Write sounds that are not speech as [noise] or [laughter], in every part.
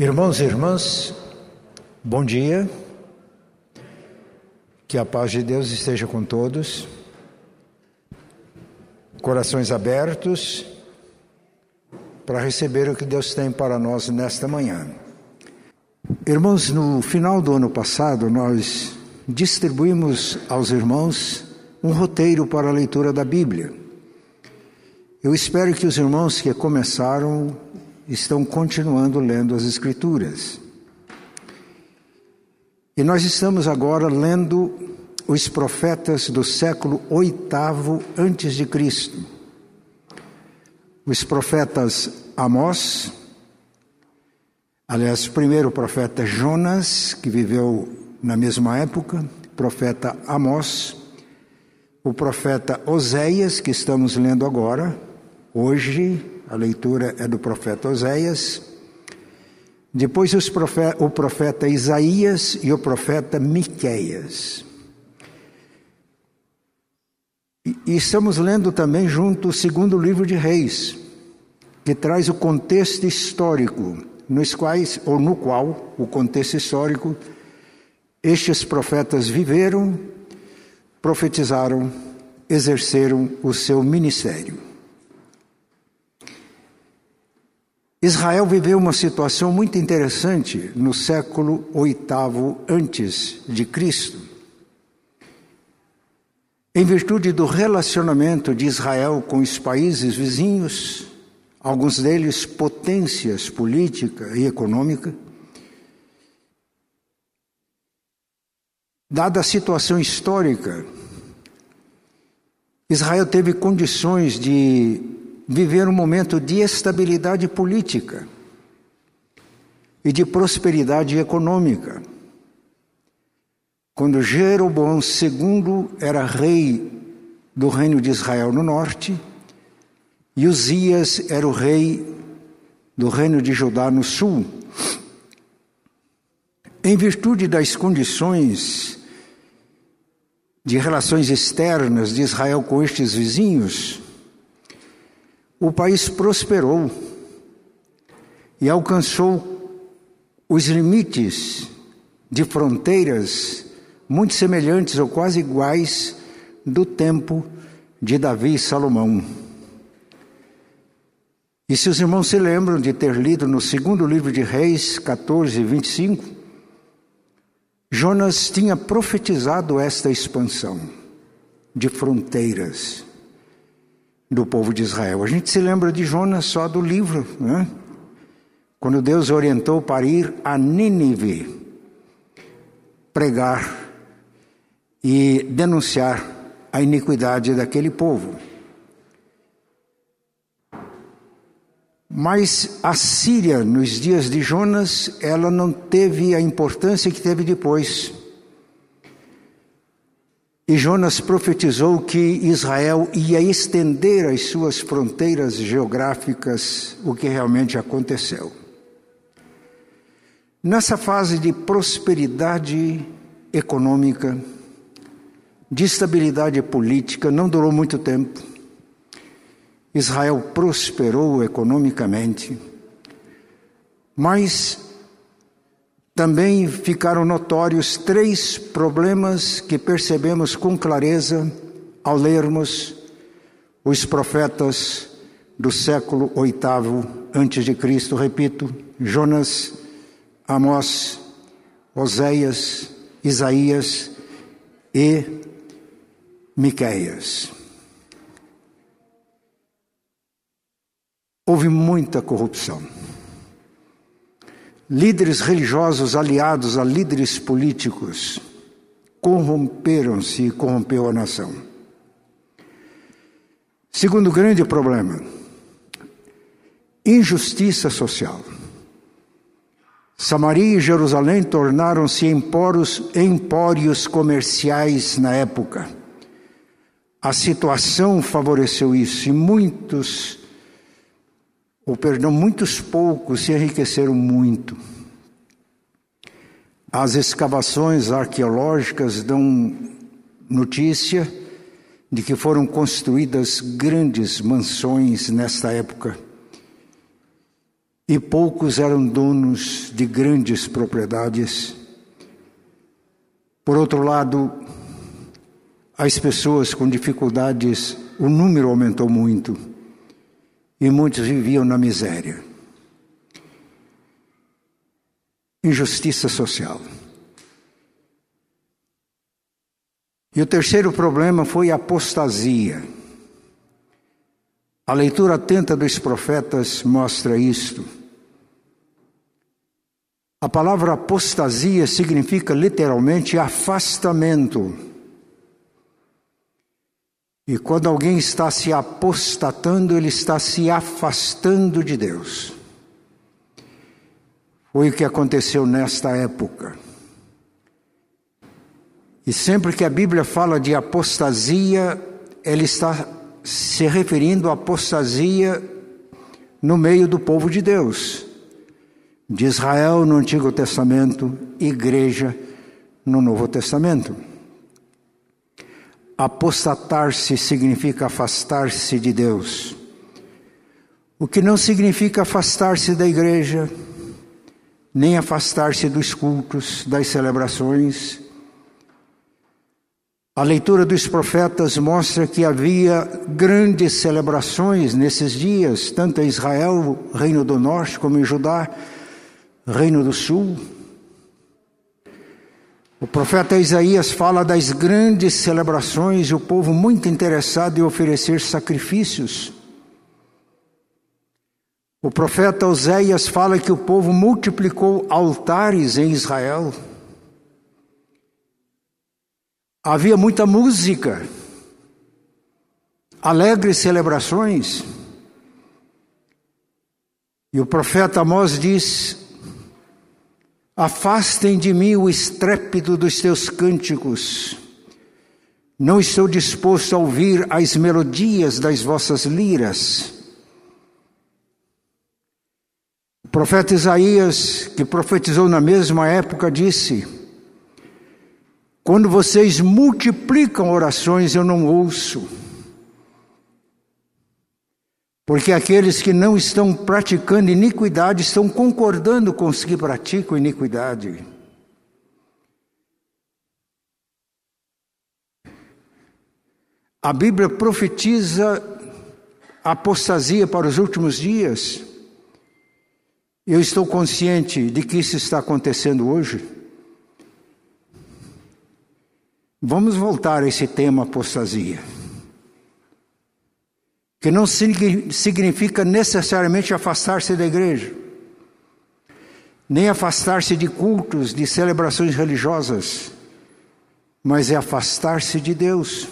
Irmãos e irmãs, bom dia. Que a paz de Deus esteja com todos. Corações abertos para receber o que Deus tem para nós nesta manhã. Irmãos, no final do ano passado, nós distribuímos aos irmãos um roteiro para a leitura da Bíblia. Eu espero que os irmãos que começaram estão continuando lendo as Escrituras. E nós estamos agora lendo os profetas do século oitavo antes de Cristo. Os profetas Amós, aliás, o primeiro profeta Jonas, que viveu na mesma época, profeta Amós, o profeta Oséias, que estamos lendo agora, hoje, a leitura é do profeta Oséias. Depois profeta, o profeta Isaías e o profeta Miqueias. E, e estamos lendo também junto o segundo livro de Reis, que traz o contexto histórico, nos quais ou no qual o contexto histórico estes profetas viveram, profetizaram, exerceram o seu ministério. Israel viveu uma situação muito interessante no século VIII antes de Cristo. Em virtude do relacionamento de Israel com os países vizinhos, alguns deles potências política e econômica, dada a situação histórica, Israel teve condições de viver um momento de estabilidade política e de prosperidade econômica. Quando Jeroboão II era rei do reino de Israel no norte, e Uzias era o rei do reino de Judá no sul. Em virtude das condições de relações externas de Israel com estes vizinhos, o país prosperou e alcançou os limites de fronteiras muito semelhantes ou quase iguais do tempo de Davi e Salomão. E se os irmãos se lembram de ter lido no segundo livro de Reis, 14, 25, Jonas tinha profetizado esta expansão de fronteiras do povo de Israel. A gente se lembra de Jonas só do livro, né? quando Deus orientou para ir a Nínive pregar e denunciar a iniquidade daquele povo. Mas a Síria, nos dias de Jonas, ela não teve a importância que teve depois. E Jonas profetizou que Israel ia estender as suas fronteiras geográficas, o que realmente aconteceu. Nessa fase de prosperidade econômica, de estabilidade política, não durou muito tempo. Israel prosperou economicamente, mas também ficaram notórios três problemas que percebemos com clareza ao lermos os profetas do século VIII antes de Cristo, repito, Jonas, Amós, Oséias, Isaías e Miqueias. Houve muita corrupção líderes religiosos aliados a líderes políticos corromperam-se e corrompeu a nação. Segundo grande problema, injustiça social. Samaria e Jerusalém tornaram-se empórios, empórios comerciais na época. A situação favoreceu isso e muitos ou perdão, muitos poucos se enriqueceram muito. As escavações arqueológicas dão notícia de que foram construídas grandes mansões nesta época. e poucos eram donos de grandes propriedades. Por outro lado, as pessoas com dificuldades, o número aumentou muito e muitos viviam na miséria. Injustiça social. E o terceiro problema foi a apostasia. A leitura atenta dos profetas mostra isto. A palavra apostasia significa literalmente afastamento. E quando alguém está se apostatando, ele está se afastando de Deus. Foi o que aconteceu nesta época. E sempre que a Bíblia fala de apostasia, ela está se referindo à apostasia no meio do povo de Deus, de Israel no Antigo Testamento, igreja no Novo Testamento. Apostatar-se significa afastar-se de Deus, o que não significa afastar-se da igreja, nem afastar-se dos cultos, das celebrações a leitura dos profetas mostra que havia grandes celebrações nesses dias, tanto em Israel, Reino do Norte, como em Judá, Reino do Sul. O profeta Isaías fala das grandes celebrações e o povo muito interessado em oferecer sacrifícios. O profeta Oséias fala que o povo multiplicou altares em Israel. Havia muita música, alegres celebrações. E o profeta Amós diz: Afastem de mim o estrépito dos teus cânticos. Não estou disposto a ouvir as melodias das vossas liras. O profeta Isaías, que profetizou na mesma época, disse: quando vocês multiplicam orações, eu não ouço. Porque aqueles que não estão praticando iniquidade estão concordando com os que praticam iniquidade. A Bíblia profetiza a apostasia para os últimos dias. Eu estou consciente de que isso está acontecendo hoje. Vamos voltar a esse tema apostasia. Que não significa necessariamente afastar-se da igreja, nem afastar-se de cultos, de celebrações religiosas, mas é afastar-se de Deus.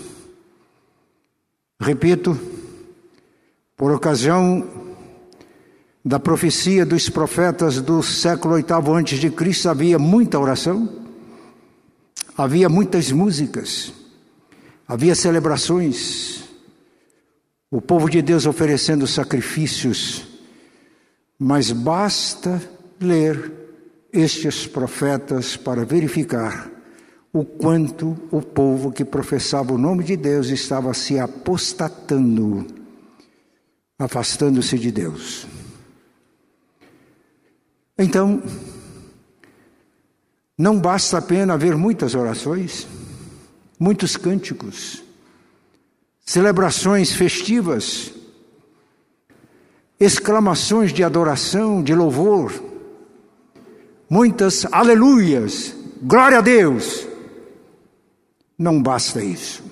Repito, por ocasião da profecia dos profetas do século oitavo antes de Cristo havia muita oração Havia muitas músicas, havia celebrações, o povo de Deus oferecendo sacrifícios, mas basta ler estes profetas para verificar o quanto o povo que professava o nome de Deus estava se apostatando, afastando-se de Deus. Então, não basta apenas haver muitas orações, muitos cânticos, celebrações festivas, exclamações de adoração, de louvor, muitas aleluias, glória a Deus. Não basta isso.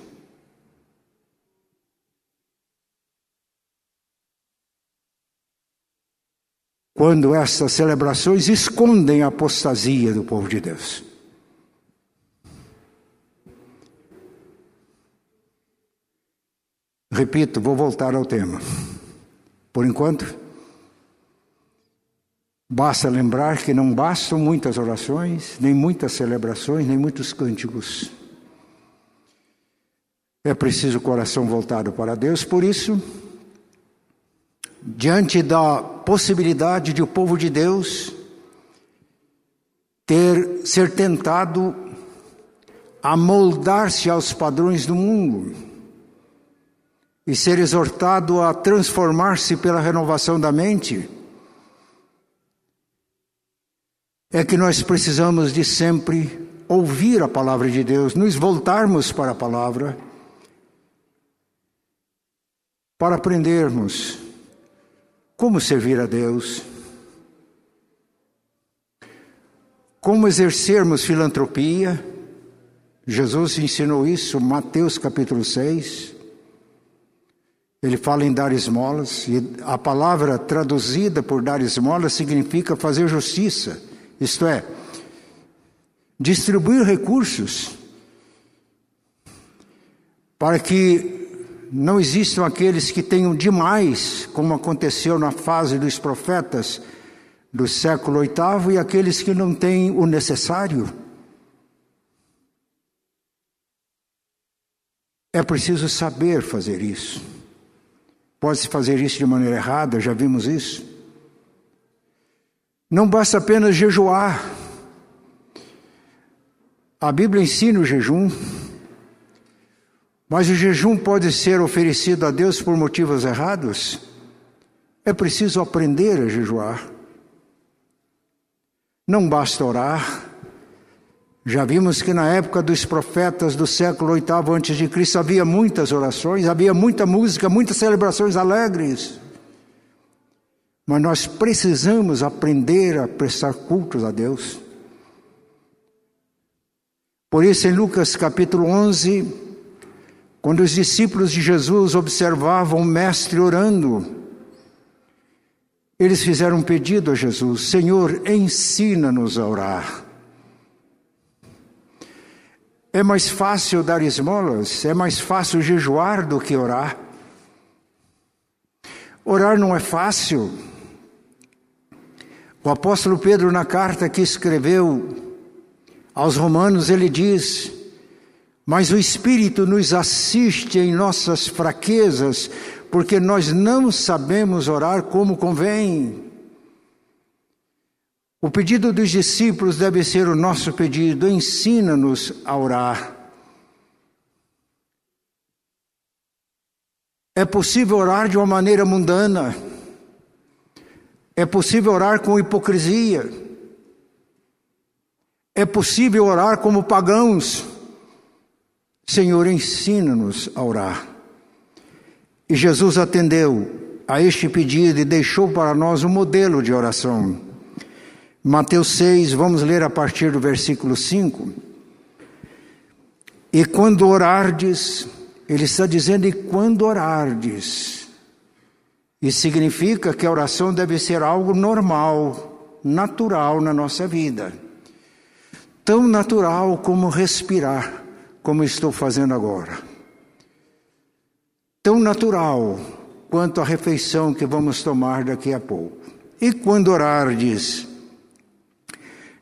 quando essas celebrações escondem a apostasia do povo de Deus. Repito, vou voltar ao tema. Por enquanto, basta lembrar que não bastam muitas orações, nem muitas celebrações, nem muitos cânticos. É preciso o coração voltado para Deus, por isso, diante da possibilidade de o povo de Deus ter ser tentado a moldar-se aos padrões do mundo e ser exortado a transformar-se pela renovação da mente, é que nós precisamos de sempre ouvir a palavra de Deus, nos voltarmos para a palavra, para aprendermos como servir a Deus, como exercermos filantropia. Jesus ensinou isso, Mateus capítulo 6. Ele fala em dar esmolas, e a palavra traduzida por dar esmolas significa fazer justiça, isto é, distribuir recursos para que não existam aqueles que tenham demais, como aconteceu na fase dos profetas do século VIII, e aqueles que não têm o necessário. É preciso saber fazer isso. Pode-se fazer isso de maneira errada, já vimos isso. Não basta apenas jejuar. A Bíblia ensina o jejum, mas o jejum pode ser oferecido a Deus por motivos errados? É preciso aprender a jejuar. Não basta orar. Já vimos que na época dos profetas do século VIII antes de Cristo havia muitas orações, havia muita música, muitas celebrações alegres. Mas nós precisamos aprender a prestar cultos a Deus. Por isso, em Lucas capítulo 11, quando os discípulos de Jesus observavam o Mestre orando, eles fizeram um pedido a Jesus: Senhor, ensina-nos a orar. É mais fácil dar esmolas, é mais fácil jejuar do que orar. Orar não é fácil. O apóstolo Pedro, na carta que escreveu aos Romanos, ele diz: mas o Espírito nos assiste em nossas fraquezas, porque nós não sabemos orar como convém. O pedido dos discípulos deve ser o nosso pedido: ensina-nos a orar. É possível orar de uma maneira mundana, é possível orar com hipocrisia, é possível orar como pagãos. Senhor, ensina-nos a orar. E Jesus atendeu a este pedido e deixou para nós um modelo de oração. Mateus 6, vamos ler a partir do versículo 5. E quando orardes, ele está dizendo, e quando orardes, isso significa que a oração deve ser algo normal, natural na nossa vida. Tão natural como respirar como estou fazendo agora. Tão natural quanto a refeição que vamos tomar daqui a pouco. E quando orardes,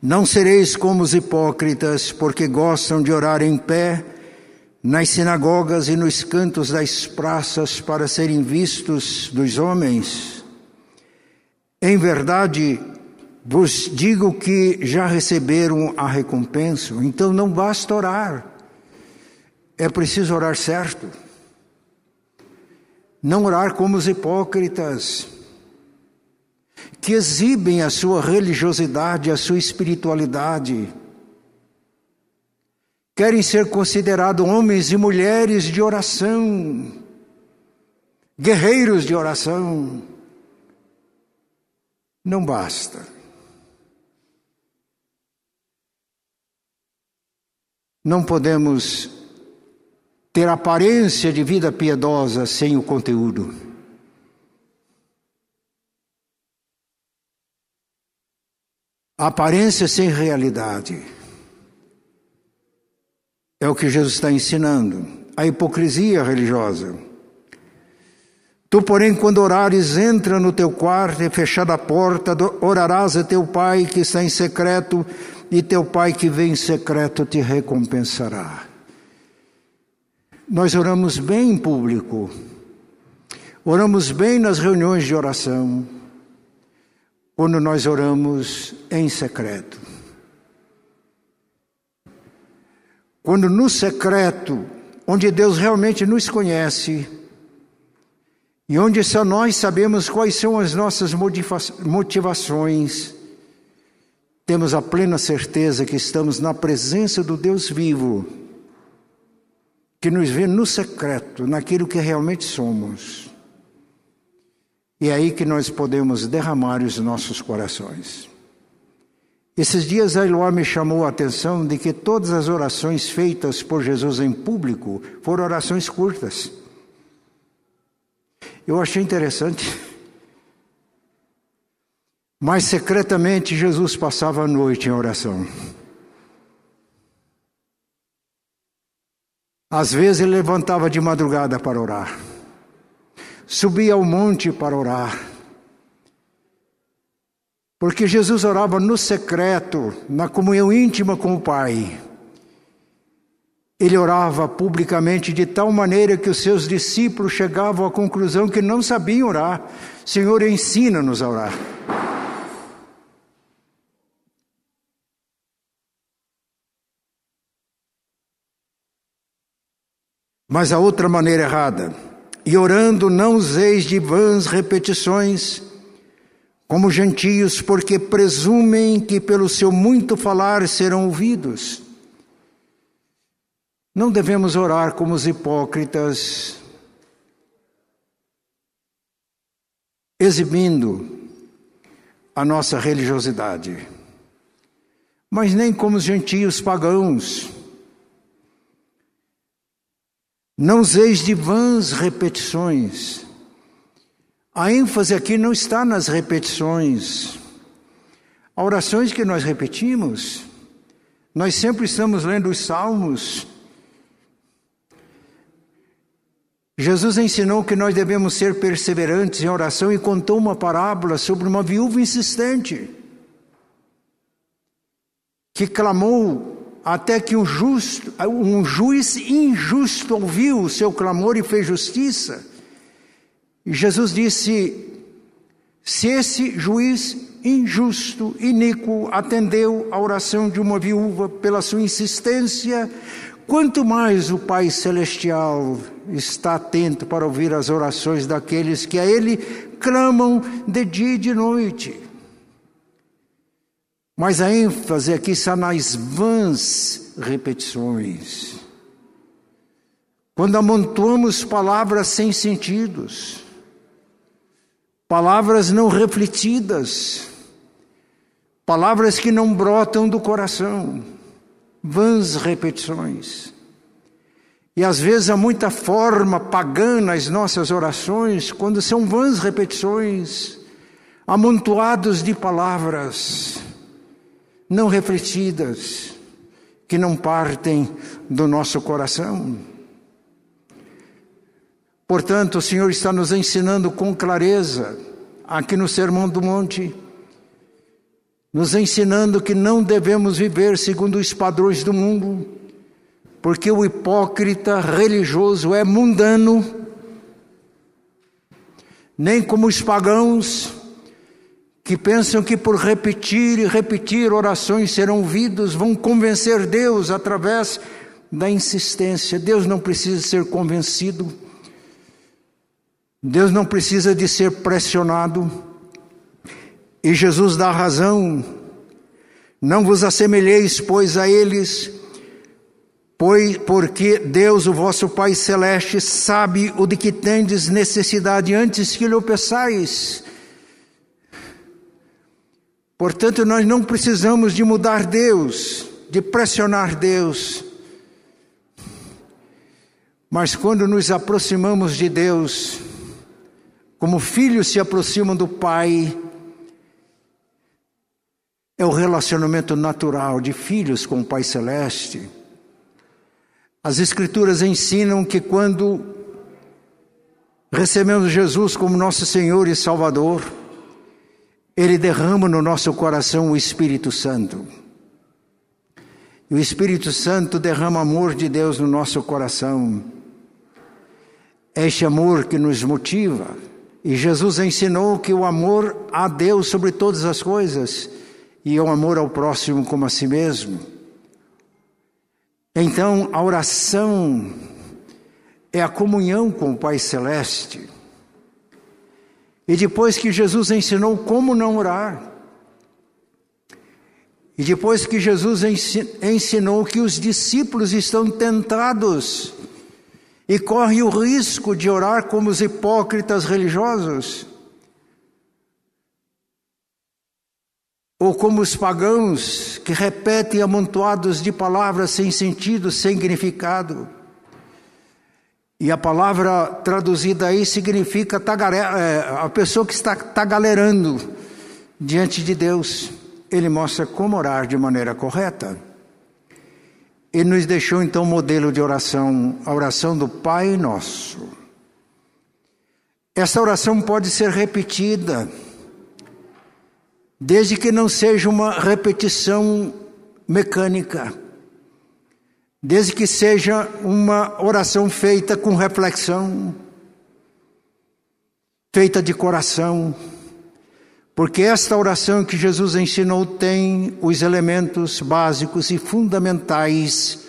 não sereis como os hipócritas, porque gostam de orar em pé nas sinagogas e nos cantos das praças para serem vistos dos homens. Em verdade, vos digo que já receberam a recompensa, então não basta orar é preciso orar certo. Não orar como os hipócritas, que exibem a sua religiosidade, a sua espiritualidade. Querem ser considerados homens e mulheres de oração, guerreiros de oração. Não basta. Não podemos ter aparência de vida piedosa sem o conteúdo. Aparência sem realidade. É o que Jesus está ensinando. A hipocrisia religiosa. Tu, porém, quando orares, entra no teu quarto e fechada a porta, orarás a teu pai que está em secreto, e teu pai que vem em secreto te recompensará. Nós oramos bem em público, oramos bem nas reuniões de oração, quando nós oramos em secreto. Quando no secreto, onde Deus realmente nos conhece, e onde só nós sabemos quais são as nossas motivações, temos a plena certeza que estamos na presença do Deus vivo, que nos vê no secreto, naquilo que realmente somos. E é aí que nós podemos derramar os nossos corações. Esses dias a Eloá me chamou a atenção de que todas as orações feitas por Jesus em público foram orações curtas. Eu achei interessante. Mas secretamente Jesus passava a noite em oração. Às vezes ele levantava de madrugada para orar. Subia ao monte para orar porque Jesus orava no secreto, na comunhão íntima com o Pai. Ele orava publicamente de tal maneira que os seus discípulos chegavam à conclusão que não sabiam orar. Senhor, ensina-nos a orar. Mas a outra maneira errada, e orando não useis de vãs repetições, como gentios, porque presumem que pelo seu muito falar serão ouvidos. Não devemos orar como os hipócritas, exibindo a nossa religiosidade, mas nem como os gentios pagãos. Não useis de vãs repetições, a ênfase aqui não está nas repetições. As orações que nós repetimos, nós sempre estamos lendo os salmos. Jesus ensinou que nós devemos ser perseverantes em oração e contou uma parábola sobre uma viúva insistente que clamou até que um, justo, um juiz injusto ouviu o seu clamor e fez justiça. E Jesus disse: se esse juiz injusto, iníquo, atendeu a oração de uma viúva pela sua insistência, quanto mais o Pai Celestial está atento para ouvir as orações daqueles que a Ele clamam de dia e de noite. Mas a ênfase aqui está nas vãs repetições. Quando amontoamos palavras sem sentidos, palavras não refletidas, palavras que não brotam do coração, vãs repetições. E às vezes há muita forma pagã nas nossas orações, quando são vãs repetições, amontoados de palavras não refletidas, que não partem do nosso coração. Portanto, o Senhor está nos ensinando com clareza, aqui no Sermão do Monte, nos ensinando que não devemos viver segundo os padrões do mundo, porque o hipócrita religioso é mundano, nem como os pagãos, que pensam que por repetir e repetir orações serão ouvidos, vão convencer Deus através da insistência. Deus não precisa ser convencido. Deus não precisa de ser pressionado. E Jesus dá razão. Não vos assemelheis, pois, a eles, pois, porque Deus, o vosso Pai Celeste, sabe o de que tendes necessidade antes que lhe o peçais. Portanto, nós não precisamos de mudar Deus, de pressionar Deus. Mas quando nos aproximamos de Deus, como filhos se aproximam do Pai, é o relacionamento natural de filhos com o Pai Celeste. As Escrituras ensinam que quando recebemos Jesus como nosso Senhor e Salvador, Ele derrama no nosso coração o Espírito Santo. E o Espírito Santo derrama amor de Deus no nosso coração. É este amor que nos motiva e Jesus ensinou que o amor a Deus sobre todas as coisas e o amor ao próximo como a si mesmo. Então, a oração é a comunhão com o Pai Celeste. E depois que Jesus ensinou como não orar, E depois que Jesus ensinou que os discípulos estão tentados e correm o risco de orar como os hipócritas religiosos, ou como os pagãos que repetem amontoados de palavras sem sentido, sem significado. E a palavra traduzida aí significa. É, a pessoa que está tagalerando diante de Deus. Ele mostra como orar de maneira correta. Ele nos deixou então um modelo de oração, a oração do Pai Nosso. Essa oração pode ser repetida, desde que não seja uma repetição mecânica desde que seja uma oração feita com reflexão, feita de coração, porque esta oração que Jesus ensinou tem os elementos básicos e fundamentais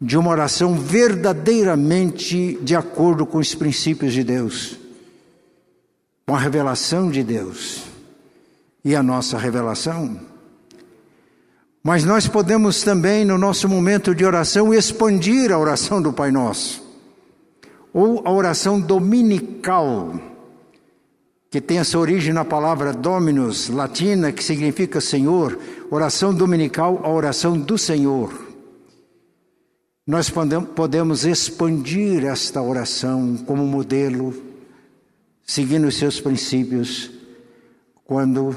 de uma oração verdadeiramente de acordo com os princípios de Deus, com a revelação de Deus e a nossa revelação. Mas nós podemos também, no nosso momento de oração, expandir a oração do Pai Nosso, ou a oração dominical, que tem essa origem na palavra Dominus, latina, que significa Senhor, oração dominical, a oração do Senhor. Nós podemos expandir esta oração como modelo, seguindo os seus princípios, quando,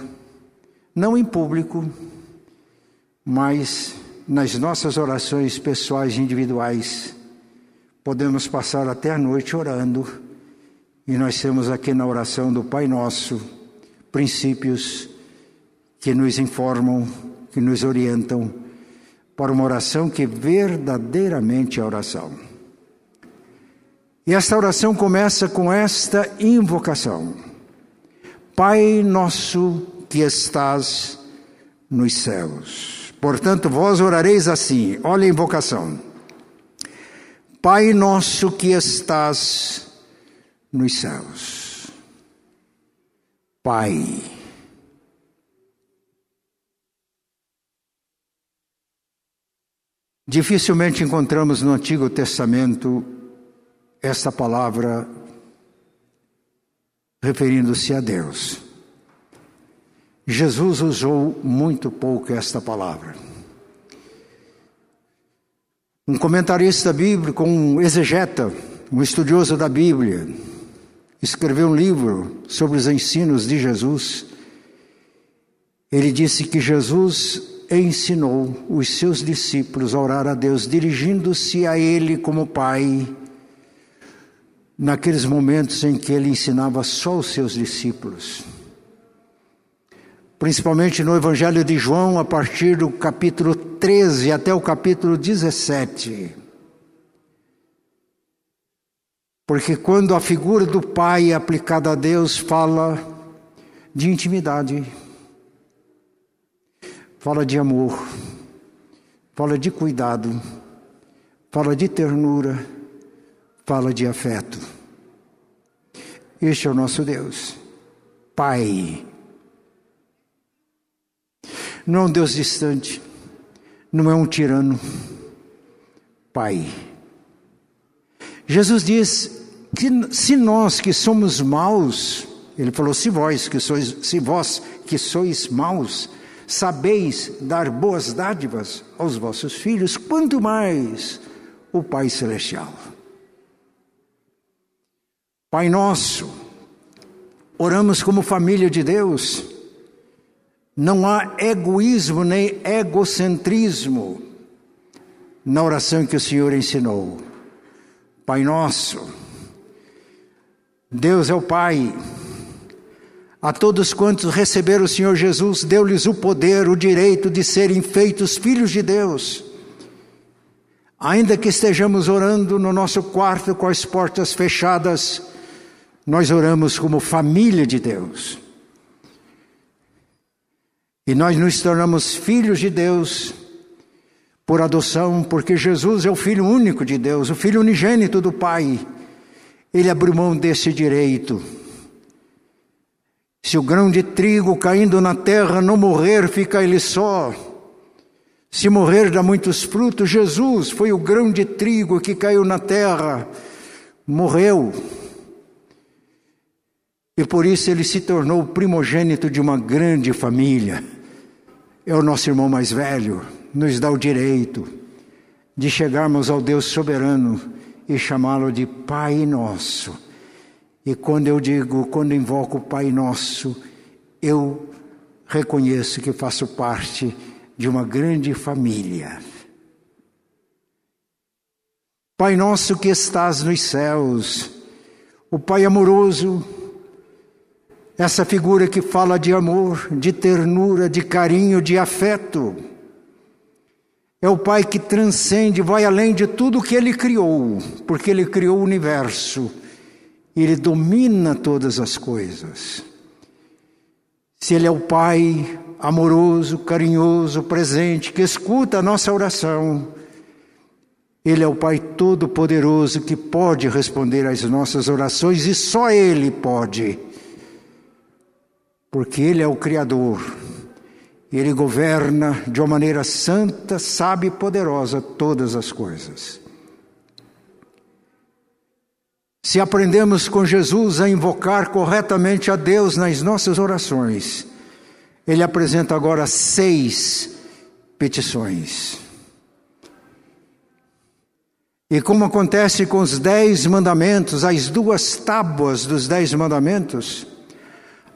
não em público, mas nas nossas orações pessoais e individuais, podemos passar até a noite orando, e nós temos aqui na oração do Pai Nosso princípios que nos informam, que nos orientam para uma oração que verdadeiramente é oração. E esta oração começa com esta invocação: Pai nosso que estás nos céus. Portanto, vós orareis assim, olha a invocação. Pai nosso que estás nos céus. Pai. Dificilmente encontramos no Antigo Testamento esta palavra referindo-se a Deus. Jesus usou muito pouco esta palavra. Um comentarista bíblico, um exegeta, um estudioso da Bíblia, escreveu um livro sobre os ensinos de Jesus. Ele disse que Jesus ensinou os seus discípulos a orar a Deus, dirigindo-se a Ele como Pai, naqueles momentos em que ele ensinava só os seus discípulos principalmente no Evangelho de João, a partir do capítulo 13 até o capítulo 17. Porque quando a figura do Pai é aplicada a Deus, fala de intimidade, fala de amor, fala de cuidado, fala de ternura, fala de afeto. Este é o nosso Deus, Pai não é um Deus distante, não é um tirano. Pai. Jesus diz que se nós que somos maus, ele falou: se vós que sois, se vós que sois maus, sabeis dar boas dádivas aos vossos filhos, quanto mais o Pai Celestial. Pai nosso, oramos como família de Deus, não há egoísmo nem egocentrismo na oração que o Senhor ensinou. Pai nosso, Deus é o Pai. A todos quantos receberam o Senhor Jesus, deu-lhes o poder, o direito de serem feitos filhos de Deus. Ainda que estejamos orando no nosso quarto com as portas fechadas, nós oramos como família de Deus. E nós nos tornamos filhos de Deus por adoção, porque Jesus é o Filho único de Deus, o Filho unigênito do Pai. Ele abriu mão desse direito. Se o grão de trigo caindo na terra não morrer, fica ele só. Se morrer dá muitos frutos, Jesus foi o grão de trigo que caiu na terra, morreu. E por isso ele se tornou o primogênito de uma grande família. É o nosso irmão mais velho, nos dá o direito de chegarmos ao Deus soberano e chamá-lo de Pai Nosso. E quando eu digo, quando invoco o Pai Nosso, eu reconheço que faço parte de uma grande família. Pai nosso que estás nos céus, o Pai amoroso, essa figura que fala de amor, de ternura, de carinho, de afeto. É o Pai que transcende, vai além de tudo que Ele criou, porque Ele criou o universo, Ele domina todas as coisas. Se Ele é o Pai amoroso, carinhoso, presente, que escuta a nossa oração, Ele é o Pai Todo-Poderoso que pode responder às nossas orações e só Ele pode, porque Ele é o Criador. Ele governa de uma maneira santa, sábia e poderosa todas as coisas. Se aprendemos com Jesus a invocar corretamente a Deus nas nossas orações, ele apresenta agora seis petições. E como acontece com os dez mandamentos, as duas tábuas dos dez mandamentos,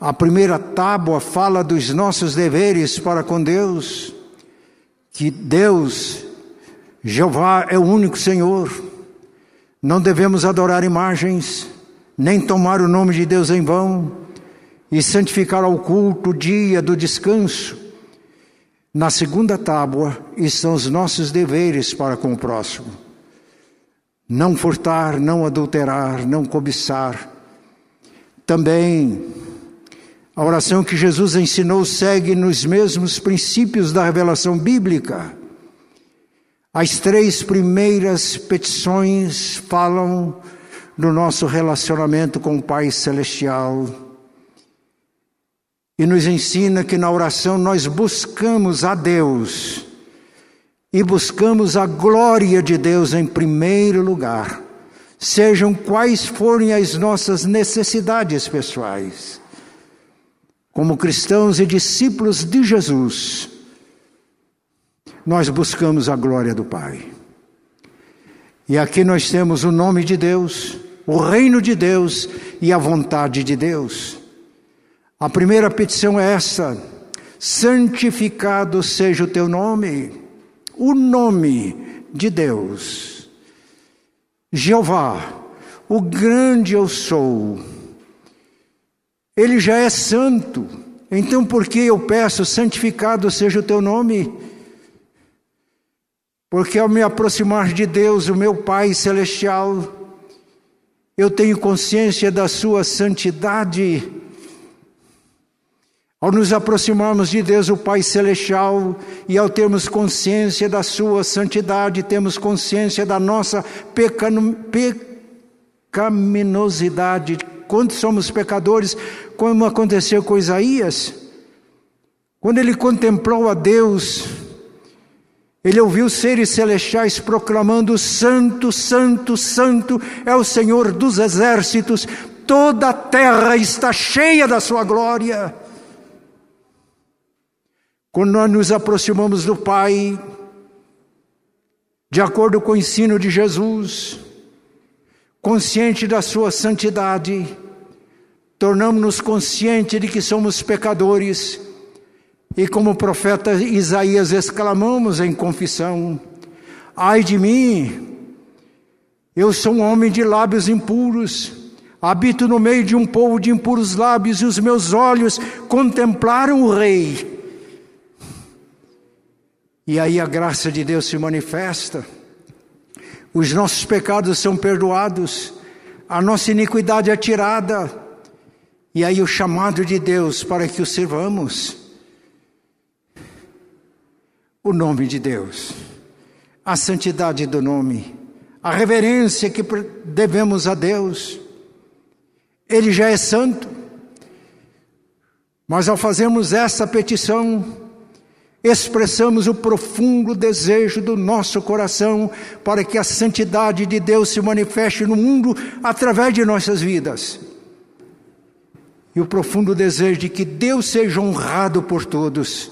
a primeira tábua fala dos nossos deveres para com Deus, que Deus, Jeová, é o único Senhor não devemos adorar imagens, nem tomar o nome de Deus em vão, e santificar ao culto o dia do descanso. Na segunda tábua estão os nossos deveres para com o próximo. Não furtar, não adulterar, não cobiçar. Também a oração que Jesus ensinou segue nos mesmos princípios da revelação bíblica. As três primeiras petições falam do nosso relacionamento com o Pai Celestial e nos ensina que na oração nós buscamos a Deus e buscamos a glória de Deus em primeiro lugar, sejam quais forem as nossas necessidades pessoais. Como cristãos e discípulos de Jesus, nós buscamos a glória do Pai. E aqui nós temos o nome de Deus, o reino de Deus e a vontade de Deus. A primeira petição é essa: santificado seja o teu nome, o nome de Deus. Jeová, o grande eu sou, ele já é santo, então por que eu peço santificado seja o teu nome? Porque ao me aproximar de Deus, o meu Pai celestial, eu tenho consciência da Sua santidade. Ao nos aproximarmos de Deus, o Pai Celestial, e ao termos consciência da Sua santidade, temos consciência da nossa pecaminosidade, quando somos pecadores, como aconteceu com Isaías, quando ele contemplou a Deus, ele ouviu seres celestiais proclamando: Santo, Santo, Santo é o Senhor dos exércitos, toda a terra está cheia da Sua glória. Quando nós nos aproximamos do Pai, de acordo com o ensino de Jesus, consciente da Sua santidade, tornamos-nos conscientes de que somos pecadores. E como o profeta Isaías exclamamos em confissão: Ai de mim, eu sou um homem de lábios impuros, habito no meio de um povo de impuros lábios, e os meus olhos contemplaram o Rei. E aí a graça de Deus se manifesta, os nossos pecados são perdoados, a nossa iniquidade é tirada, e aí o chamado de Deus para que o servamos o nome de Deus, a santidade do nome, a reverência que devemos a Deus. Ele já é santo, mas ao fazermos essa petição, expressamos o profundo desejo do nosso coração para que a santidade de Deus se manifeste no mundo através de nossas vidas. E o profundo desejo de que Deus seja honrado por todos.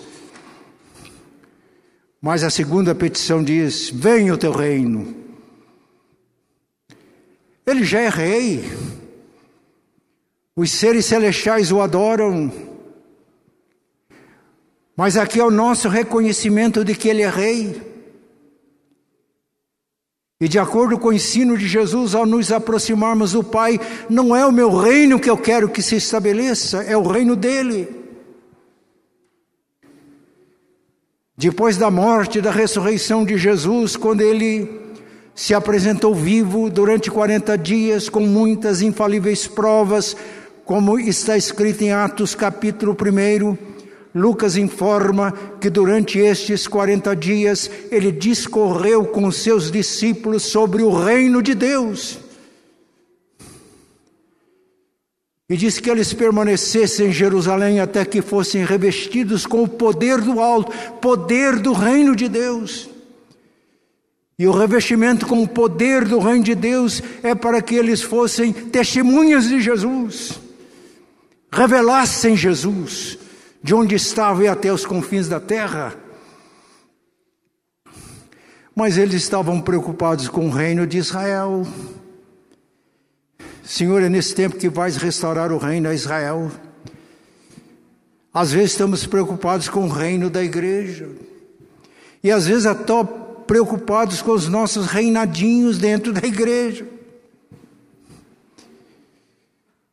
Mas a segunda petição diz: Venha o teu reino. Ele já é rei. Os seres celestiais o adoram. Mas aqui é o nosso reconhecimento de que Ele é Rei. E de acordo com o ensino de Jesus, ao nos aproximarmos do Pai, não é o meu reino que eu quero que se estabeleça, é o reino dele. Depois da morte e da ressurreição de Jesus, quando ele se apresentou vivo durante 40 dias, com muitas infalíveis provas, como está escrito em Atos capítulo 1, Lucas informa que durante estes 40 dias ele discorreu com seus discípulos sobre o reino de Deus. E diz que eles permanecessem em Jerusalém até que fossem revestidos com o poder do alto, poder do reino de Deus. E o revestimento com o poder do reino de Deus é para que eles fossem testemunhas de Jesus, revelassem Jesus, de onde estava e até os confins da terra. Mas eles estavam preocupados com o reino de Israel. Senhor, é nesse tempo que vais restaurar o reino a Israel. Às vezes estamos preocupados com o reino da igreja. E às vezes até preocupados com os nossos reinadinhos dentro da igreja.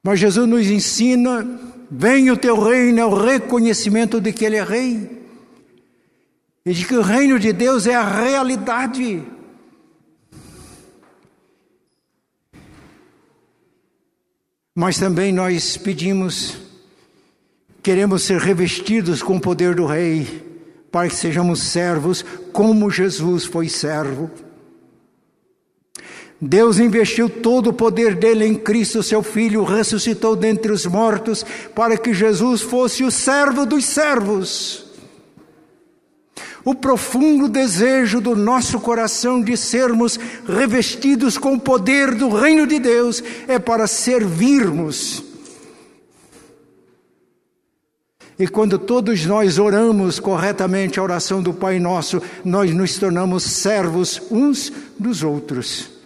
Mas Jesus nos ensina Venha o teu reino, é o reconhecimento de que Ele é Rei. E de que o reino de Deus é a realidade. Mas também nós pedimos, queremos ser revestidos com o poder do Rei, para que sejamos servos como Jesus foi servo. Deus investiu todo o poder dele em Cristo, seu Filho, ressuscitou dentre os mortos, para que Jesus fosse o servo dos servos. O profundo desejo do nosso coração de sermos revestidos com o poder do reino de Deus é para servirmos. E quando todos nós oramos corretamente a oração do Pai Nosso, nós nos tornamos servos uns dos outros.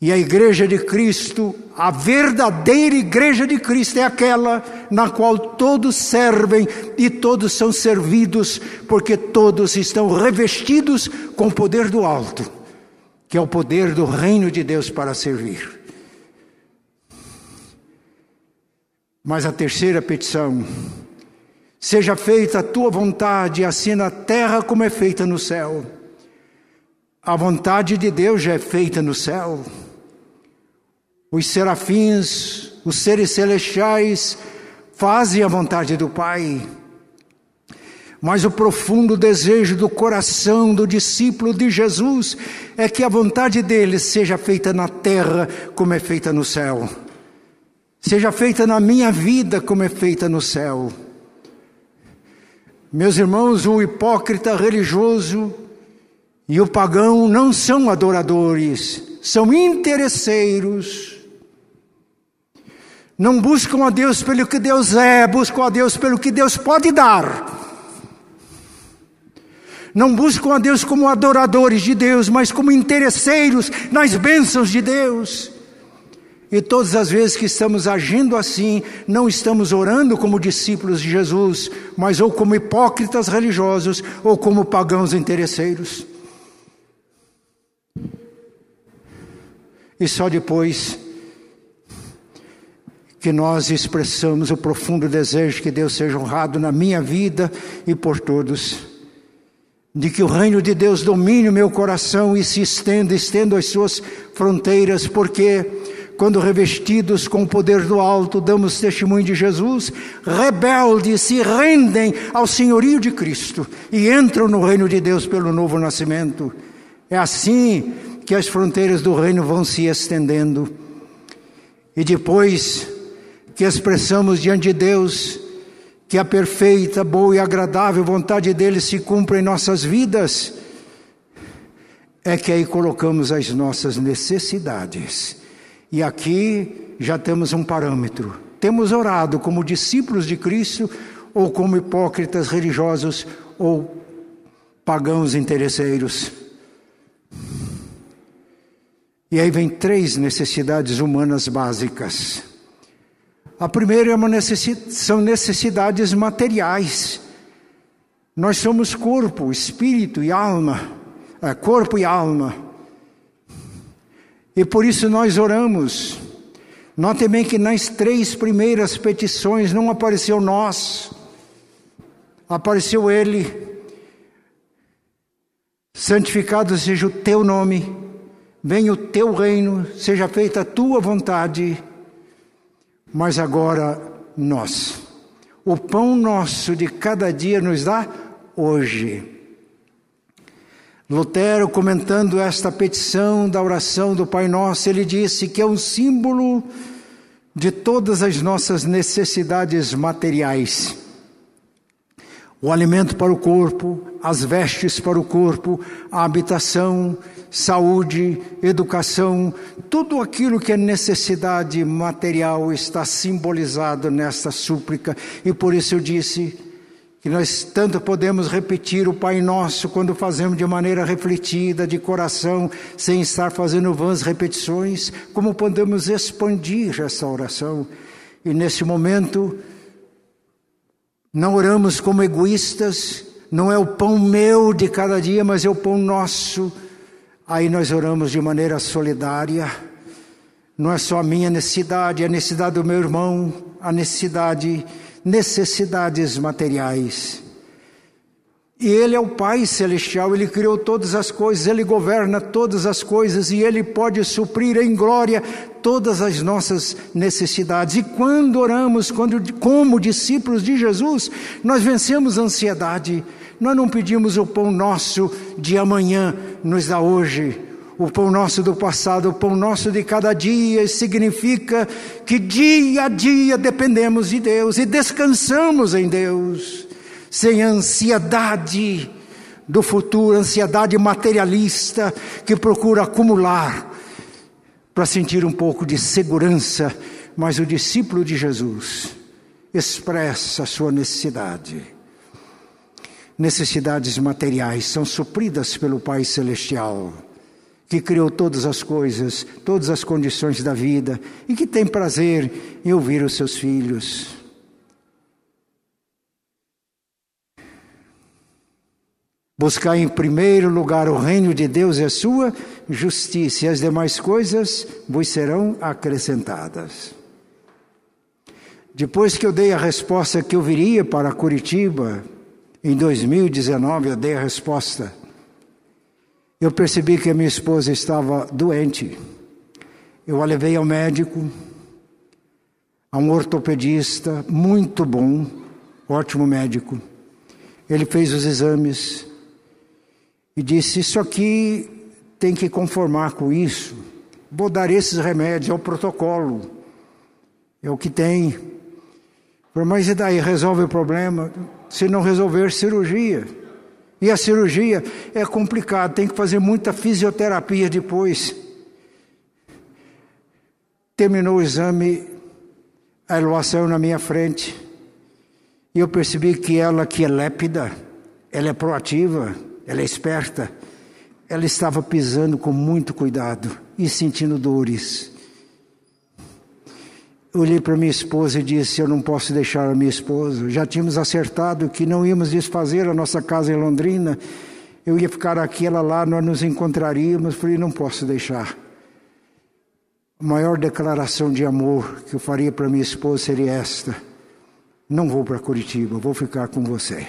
E a igreja de Cristo, a verdadeira igreja de Cristo, é aquela na qual todos servem e todos são servidos, porque todos estão revestidos com o poder do alto, que é o poder do reino de Deus para servir. Mas a terceira petição, seja feita a tua vontade, assim na terra como é feita no céu. A vontade de Deus já é feita no céu. Os serafins, os seres celestiais, fazem a vontade do Pai. Mas o profundo desejo do coração do discípulo de Jesus é que a vontade dele seja feita na terra como é feita no céu. Seja feita na minha vida como é feita no céu. Meus irmãos, o hipócrita religioso e o pagão não são adoradores, são interesseiros não buscam a Deus pelo que Deus é, buscam a Deus pelo que Deus pode dar. Não buscam a Deus como adoradores de Deus, mas como interesseiros nas bênçãos de Deus. E todas as vezes que estamos agindo assim, não estamos orando como discípulos de Jesus, mas ou como hipócritas religiosos, ou como pagãos interesseiros. E só depois que nós expressamos o profundo desejo que Deus seja honrado na minha vida e por todos. De que o reino de Deus domine o meu coração e se estenda, estenda as suas fronteiras, porque quando revestidos com o poder do alto, damos testemunho de Jesus, rebeldes se rendem ao senhorio de Cristo e entram no reino de Deus pelo novo nascimento. É assim que as fronteiras do reino vão se estendendo. E depois que expressamos diante de Deus que a perfeita, boa e agradável vontade dele se cumpra em nossas vidas, é que aí colocamos as nossas necessidades. E aqui já temos um parâmetro. Temos orado como discípulos de Cristo ou como hipócritas religiosos ou pagãos interesseiros. E aí vem três necessidades humanas básicas. A primeira é uma necessidade, são necessidades materiais. Nós somos corpo, espírito e alma, é, corpo e alma. E por isso nós oramos. Note bem que nas três primeiras petições não apareceu nós, apareceu Ele. Santificado seja o teu nome, venha o teu reino, seja feita a tua vontade mas agora nós. O pão nosso de cada dia nos dá hoje. Lutero, comentando esta petição da oração do Pai Nosso, ele disse que é um símbolo de todas as nossas necessidades materiais o alimento para o corpo, as vestes para o corpo, a habitação, saúde, educação, tudo aquilo que é necessidade material está simbolizado nesta súplica. E por isso eu disse que nós tanto podemos repetir o Pai Nosso quando fazemos de maneira refletida, de coração, sem estar fazendo vãs repetições, como podemos expandir essa oração. E nesse momento, não oramos como egoístas, não é o pão meu de cada dia, mas é o pão nosso. Aí nós oramos de maneira solidária. Não é só a minha necessidade, é a necessidade do meu irmão, a necessidade, necessidades materiais. E Ele é o Pai Celestial, Ele criou todas as coisas, Ele governa todas as coisas e Ele pode suprir em glória todas as nossas necessidades. E quando oramos, quando, como discípulos de Jesus, nós vencemos a ansiedade. Nós não pedimos o pão nosso de amanhã, nos dá hoje. O pão nosso do passado, o pão nosso de cada dia, significa que dia a dia dependemos de Deus e descansamos em Deus sem ansiedade do futuro, ansiedade materialista que procura acumular para sentir um pouco de segurança, mas o discípulo de Jesus expressa a sua necessidade. Necessidades materiais são supridas pelo Pai Celestial, que criou todas as coisas, todas as condições da vida e que tem prazer em ouvir os seus filhos. Buscar em primeiro lugar o reino de Deus e a sua justiça, e as demais coisas vos serão acrescentadas. Depois que eu dei a resposta que eu viria para Curitiba, em 2019, eu dei a resposta. Eu percebi que a minha esposa estava doente. Eu a levei ao médico, a um ortopedista muito bom, ótimo médico. Ele fez os exames, e disse: Isso aqui tem que conformar com isso. Vou dar esses remédios, é o protocolo, é o que tem. Mas e daí? Resolve o problema? Se não resolver, cirurgia. E a cirurgia é complicada, tem que fazer muita fisioterapia depois. Terminou o exame, a elevação na minha frente, e eu percebi que ela, que é lépida, ela é proativa, ela é esperta, ela estava pisando com muito cuidado e sentindo dores. Eu olhei para minha esposa e disse: Eu não posso deixar a minha esposa. Já tínhamos acertado que não íamos desfazer a nossa casa em Londrina. Eu ia ficar aqui, ela lá, nós nos encontraríamos. Falei: Não posso deixar. A maior declaração de amor que eu faria para minha esposa seria esta: Não vou para Curitiba, vou ficar com você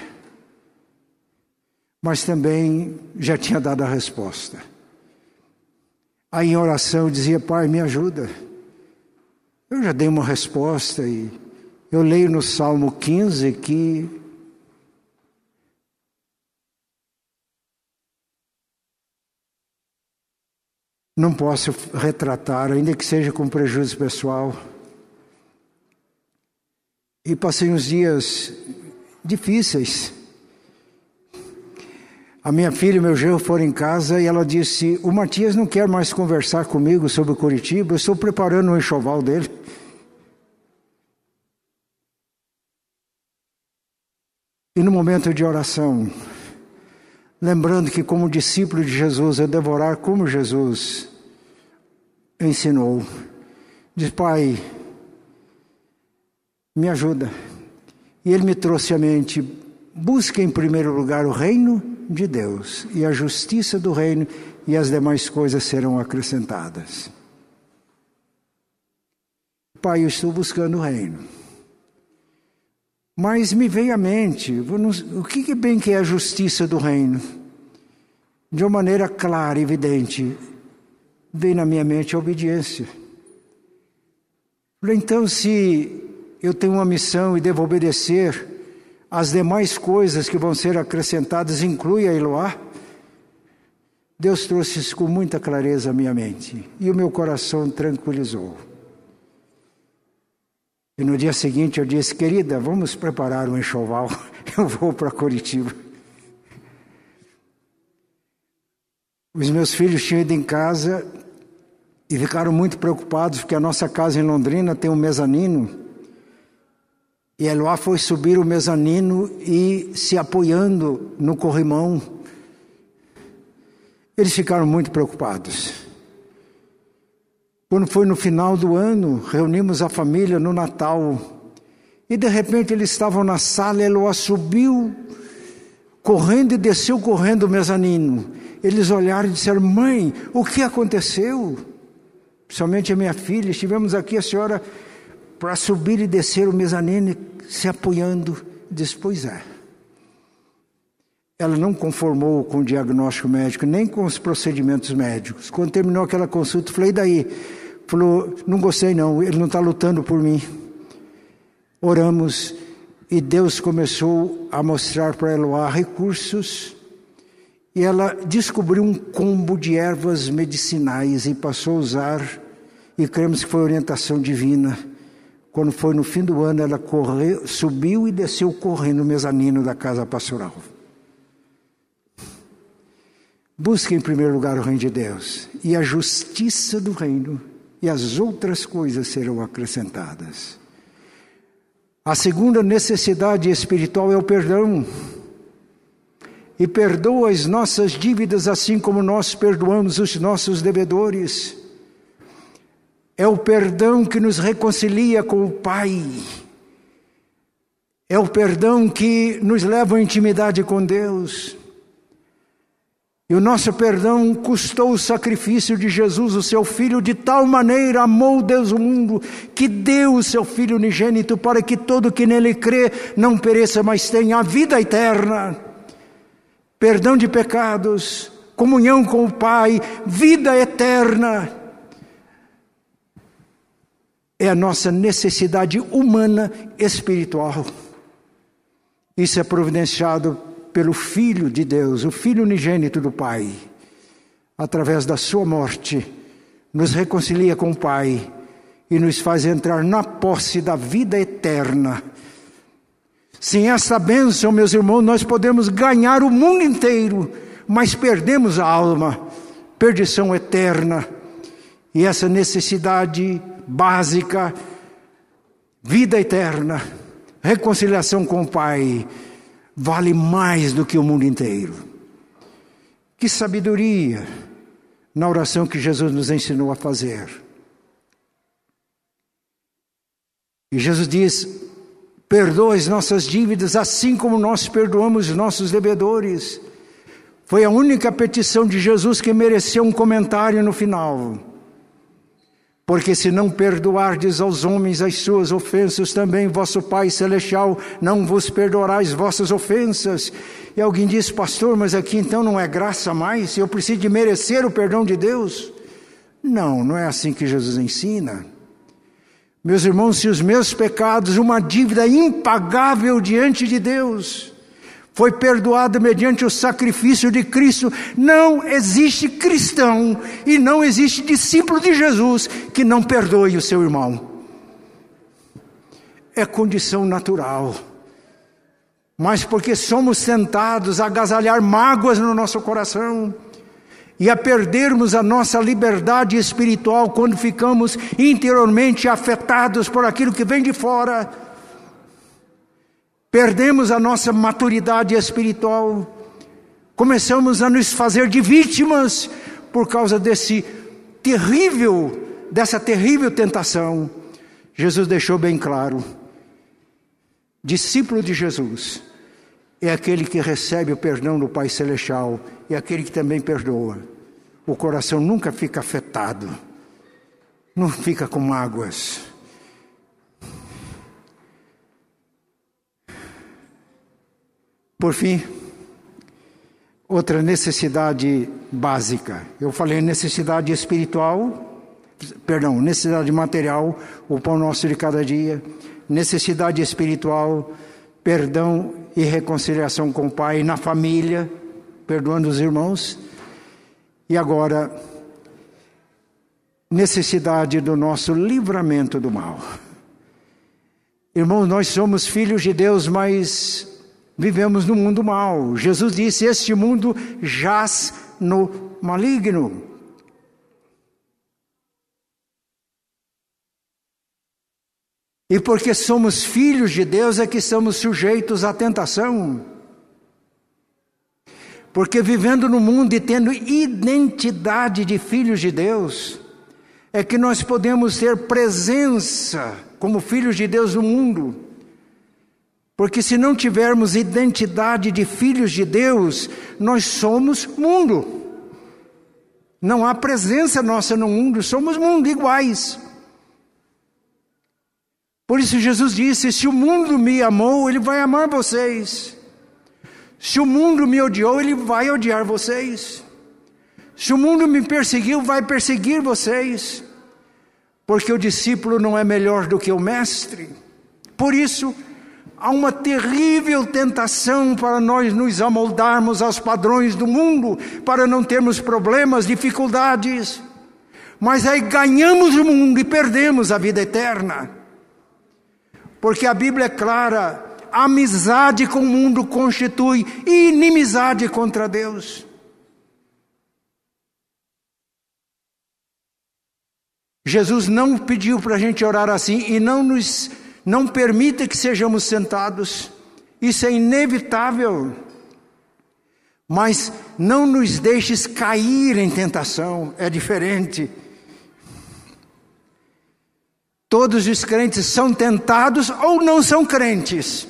mas também já tinha dado a resposta. Aí em oração eu dizia: Pai, me ajuda. Eu já dei uma resposta e eu leio no Salmo 15 que não posso retratar, ainda que seja com prejuízo pessoal. e passei uns dias difíceis. A minha filha e meu genro foram em casa e ela disse: O Matias não quer mais conversar comigo sobre Curitiba, eu estou preparando um enxoval dele. E no momento de oração, lembrando que, como discípulo de Jesus, eu devorar como Jesus ensinou, diz: Pai, me ajuda. E ele me trouxe à mente: busque em primeiro lugar o reino de Deus e a justiça do reino, e as demais coisas serão acrescentadas. Pai, eu estou buscando o reino. Mas me veio à mente, o que bem que é a justiça do reino? De uma maneira clara, evidente, veio na minha mente a obediência. Então, se eu tenho uma missão e devo obedecer, as demais coisas que vão ser acrescentadas, inclui a Eloá, Deus trouxe isso com muita clareza à minha mente e o meu coração tranquilizou. E no dia seguinte eu disse, querida, vamos preparar um enxoval, [laughs] eu vou para Curitiba. Os meus filhos tinham ido em casa e ficaram muito preocupados porque a nossa casa em Londrina tem um mezanino e Eloá foi subir o mezanino e se apoiando no corrimão. Eles ficaram muito preocupados. Quando foi no final do ano, reunimos a família no Natal. E de repente eles estavam na sala, Eloá subiu correndo e desceu correndo o mezanino. Eles olharam e disseram: Mãe, o que aconteceu? Principalmente a minha filha, estivemos aqui, a senhora para subir e descer o mezanino se apoiando. Diz, pois é. Ela não conformou com o diagnóstico médico, nem com os procedimentos médicos. Quando terminou aquela consulta, falei, e daí? Falou, não gostei não, ele não está lutando por mim. Oramos e Deus começou a mostrar para Eloá recursos e ela descobriu um combo de ervas medicinais e passou a usar, e cremos que foi orientação divina. Quando foi no fim do ano, ela correu, subiu e desceu correndo no mezanino da casa pastoral. Busque em primeiro lugar o reino de Deus e a justiça do reino, e as outras coisas serão acrescentadas. A segunda necessidade espiritual é o perdão. E perdoa as nossas dívidas assim como nós perdoamos os nossos devedores é o perdão que nos reconcilia com o Pai. É o perdão que nos leva à intimidade com Deus. E o nosso perdão custou o sacrifício de Jesus, o seu Filho, de tal maneira amou Deus o mundo, que deu o seu Filho unigênito para que todo que nele crê não pereça, mas tenha a vida eterna. Perdão de pecados, comunhão com o Pai, vida eterna é a nossa necessidade humana espiritual. Isso é providenciado pelo Filho de Deus, o Filho unigênito do Pai. Através da sua morte, nos reconcilia com o Pai e nos faz entrar na posse da vida eterna. Sem essa bênção, meus irmãos, nós podemos ganhar o mundo inteiro, mas perdemos a alma, perdição eterna. E essa necessidade básica, vida eterna, reconciliação com o Pai, vale mais do que o mundo inteiro. Que sabedoria na oração que Jesus nos ensinou a fazer. E Jesus diz: perdoa as nossas dívidas, assim como nós perdoamos os nossos devedores. Foi a única petição de Jesus que mereceu um comentário no final. Porque se não perdoardes aos homens as suas ofensas, também vosso Pai Celestial não vos perdoará as vossas ofensas. E alguém diz, pastor, mas aqui então não é graça mais? Eu preciso de merecer o perdão de Deus? Não, não é assim que Jesus ensina. Meus irmãos, se os meus pecados, uma dívida impagável diante de Deus, foi perdoado mediante o sacrifício de Cristo. Não existe cristão e não existe discípulo de Jesus que não perdoe o seu irmão. é condição natural. Mas porque somos tentados a agasalhar mágoas no nosso coração e a perdermos a nossa liberdade espiritual quando ficamos interiormente afetados por aquilo que vem de fora. Perdemos a nossa maturidade espiritual, começamos a nos fazer de vítimas por causa desse terrível, dessa terrível tentação. Jesus deixou bem claro: discípulo de Jesus é aquele que recebe o perdão do Pai Celestial e é aquele que também perdoa. O coração nunca fica afetado, não fica com mágoas. Por fim, outra necessidade básica. Eu falei necessidade espiritual, perdão, necessidade material, o pão nosso de cada dia, necessidade espiritual, perdão e reconciliação com o Pai na família, perdoando os irmãos. E agora, necessidade do nosso livramento do mal. Irmãos, nós somos filhos de Deus, mas vivemos no mundo mal. Jesus disse: Este mundo jaz no maligno. E porque somos filhos de Deus é que estamos sujeitos à tentação. Porque vivendo no mundo e tendo identidade de filhos de Deus, é que nós podemos ter presença como filhos de Deus no mundo. Porque se não tivermos identidade de filhos de Deus, nós somos mundo. Não há presença nossa no mundo, somos mundo iguais. Por isso Jesus disse: Se o mundo me amou, ele vai amar vocês. Se o mundo me odiou, ele vai odiar vocês. Se o mundo me perseguiu, vai perseguir vocês. Porque o discípulo não é melhor do que o mestre. Por isso, Há uma terrível tentação para nós nos amoldarmos aos padrões do mundo, para não termos problemas, dificuldades. Mas aí ganhamos o mundo e perdemos a vida eterna. Porque a Bíblia é clara: amizade com o mundo constitui inimizade contra Deus. Jesus não pediu para a gente orar assim e não nos não permita que sejamos sentados, isso é inevitável. Mas não nos deixes cair em tentação, é diferente. Todos os crentes são tentados ou não são crentes.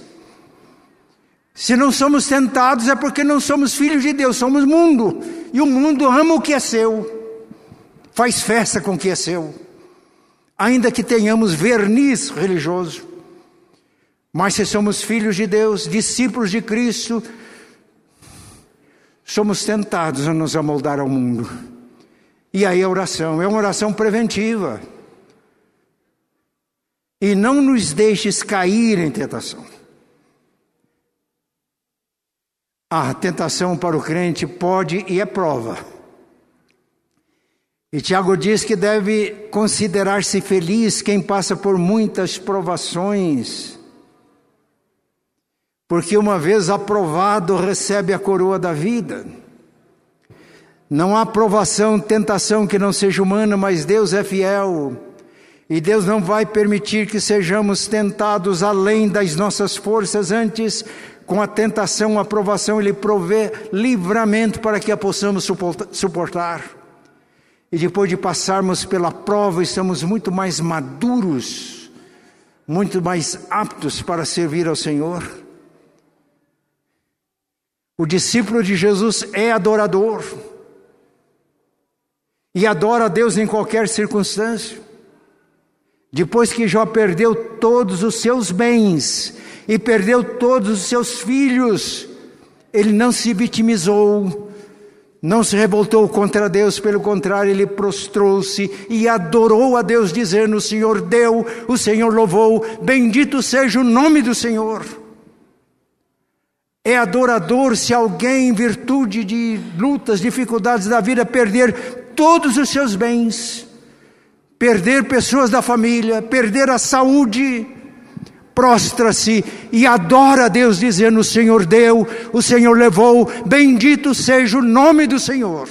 Se não somos tentados é porque não somos filhos de Deus, somos mundo. E o mundo ama o que é seu, faz festa com o que é seu ainda que tenhamos verniz religioso. Mas se somos filhos de Deus, discípulos de Cristo, somos tentados a nos amoldar ao mundo. E aí a oração é uma oração preventiva. E não nos deixes cair em tentação. A tentação para o crente pode e é prova. E Tiago diz que deve considerar-se feliz quem passa por muitas provações, porque uma vez aprovado recebe a coroa da vida. Não há provação, tentação que não seja humana, mas Deus é fiel. E Deus não vai permitir que sejamos tentados além das nossas forças, antes, com a tentação, a provação, Ele provê livramento para que a possamos suportar. E depois de passarmos pela prova, estamos muito mais maduros, muito mais aptos para servir ao Senhor. O discípulo de Jesus é adorador e adora a Deus em qualquer circunstância. Depois que Jó perdeu todos os seus bens e perdeu todos os seus filhos, ele não se vitimizou, não se revoltou contra Deus, pelo contrário, ele prostrou-se e adorou a Deus, dizendo: O Senhor deu, o Senhor louvou, bendito seja o nome do Senhor. É adorador se alguém, em virtude de lutas, dificuldades da vida, perder todos os seus bens, perder pessoas da família, perder a saúde, prostra-se e adora a Deus, dizendo: O Senhor deu, o Senhor levou, bendito seja o nome do Senhor.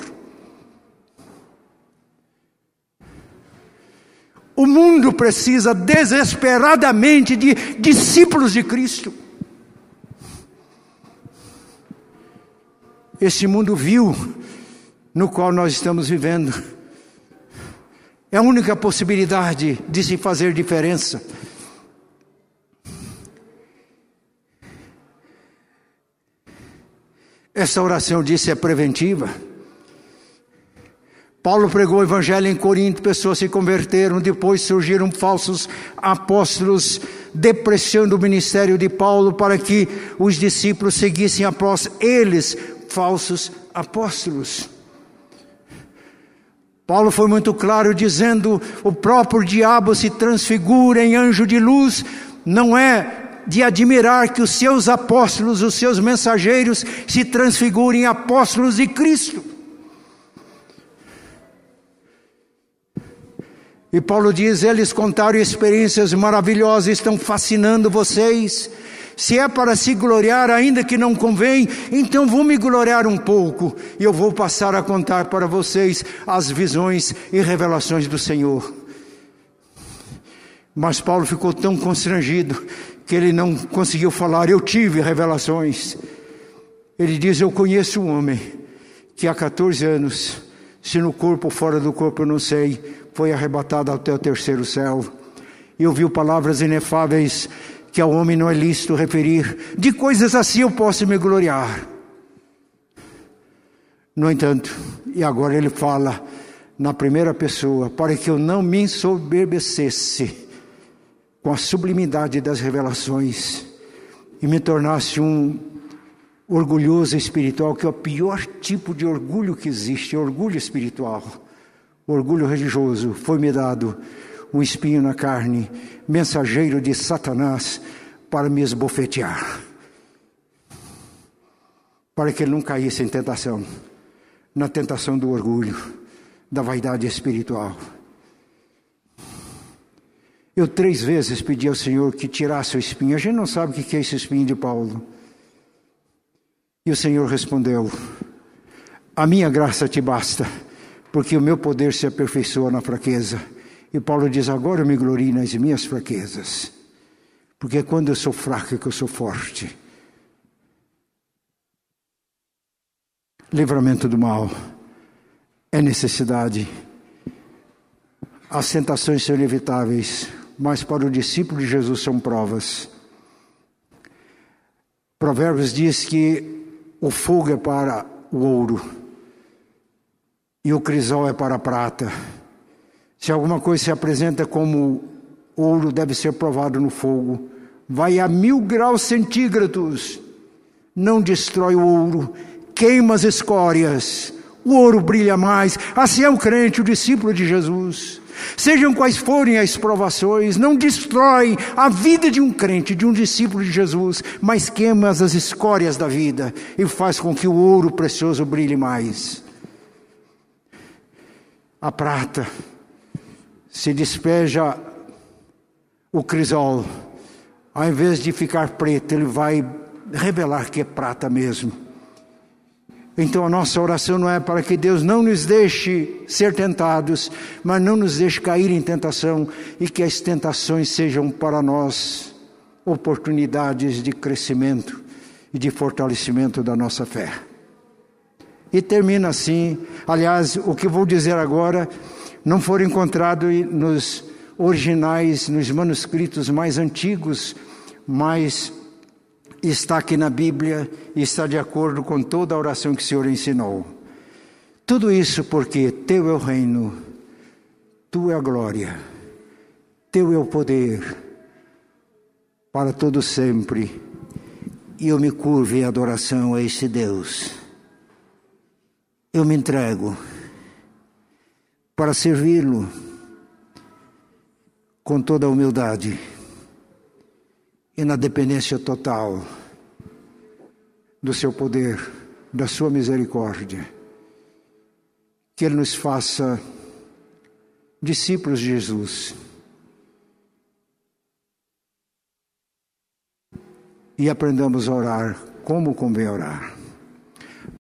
O mundo precisa desesperadamente de discípulos de Cristo. Esse mundo vil no qual nós estamos vivendo é a única possibilidade de se fazer diferença. Essa oração disse é preventiva. Paulo pregou o evangelho em Corinto, pessoas se converteram, depois surgiram falsos apóstolos, depreciando o ministério de Paulo para que os discípulos seguissem após eles, falsos apóstolos. Paulo foi muito claro dizendo: o próprio diabo se transfigura em anjo de luz, não é de admirar que os seus apóstolos, os seus mensageiros, se transfigurem em apóstolos de Cristo. E Paulo diz: eles contaram experiências maravilhosas, estão fascinando vocês. Se é para se gloriar, ainda que não convém, então vou me gloriar um pouco e eu vou passar a contar para vocês as visões e revelações do Senhor. Mas Paulo ficou tão constrangido que ele não conseguiu falar, eu tive revelações. Ele diz: Eu conheço um homem que há 14 anos, se no corpo ou fora do corpo eu não sei, foi arrebatado até o terceiro céu. E ouviu palavras inefáveis que ao homem não é lícito referir. De coisas assim eu posso me gloriar. No entanto, e agora ele fala na primeira pessoa, para que eu não me ensoberbecesse com a sublimidade das revelações e me tornasse um orgulhoso espiritual, que é o pior tipo de orgulho que existe, é orgulho espiritual. Orgulho religioso foi-me dado um espinho na carne, mensageiro de Satanás para me esbofetear, para que ele não caísse em tentação, na tentação do orgulho, da vaidade espiritual. Eu três vezes pedi ao Senhor que tirasse o espinho. A gente não sabe o que é esse espinho de Paulo. E o Senhor respondeu: A minha graça te basta, porque o meu poder se aperfeiçoa na fraqueza. E Paulo diz: Agora eu me glorio nas minhas fraquezas, porque é quando eu sou fraco que eu sou forte. Livramento do mal é necessidade. As tentações são inevitáveis mas para o discípulo de Jesus são provas. Provérbios diz que o fogo é para o ouro e o crisol é para a prata. Se alguma coisa se apresenta como ouro, deve ser provado no fogo. Vai a mil graus centígrados, não destrói o ouro, queima as escórias, o ouro brilha mais. Assim é o crente, o discípulo de Jesus. Sejam quais forem as provações, não destrói a vida de um crente, de um discípulo de Jesus, mas queima as escórias da vida e faz com que o ouro precioso brilhe mais. A prata se despeja o crisol, ao invés de ficar preto, ele vai revelar que é prata mesmo. Então a nossa oração não é para que Deus não nos deixe ser tentados, mas não nos deixe cair em tentação e que as tentações sejam para nós oportunidades de crescimento e de fortalecimento da nossa fé. E termina assim, aliás, o que vou dizer agora não for encontrado nos originais, nos manuscritos mais antigos, mas está aqui na Bíblia e está de acordo com toda a oração que o Senhor ensinou. Tudo isso porque Teu é o reino, Tu é a glória, Teu é o poder, para todo sempre. E eu me curvo em adoração a esse Deus. Eu me entrego para servi-lo com toda a humildade e na dependência total do seu poder, da sua misericórdia. Que Ele nos faça discípulos de Jesus. e aprendamos a orar como convém orar.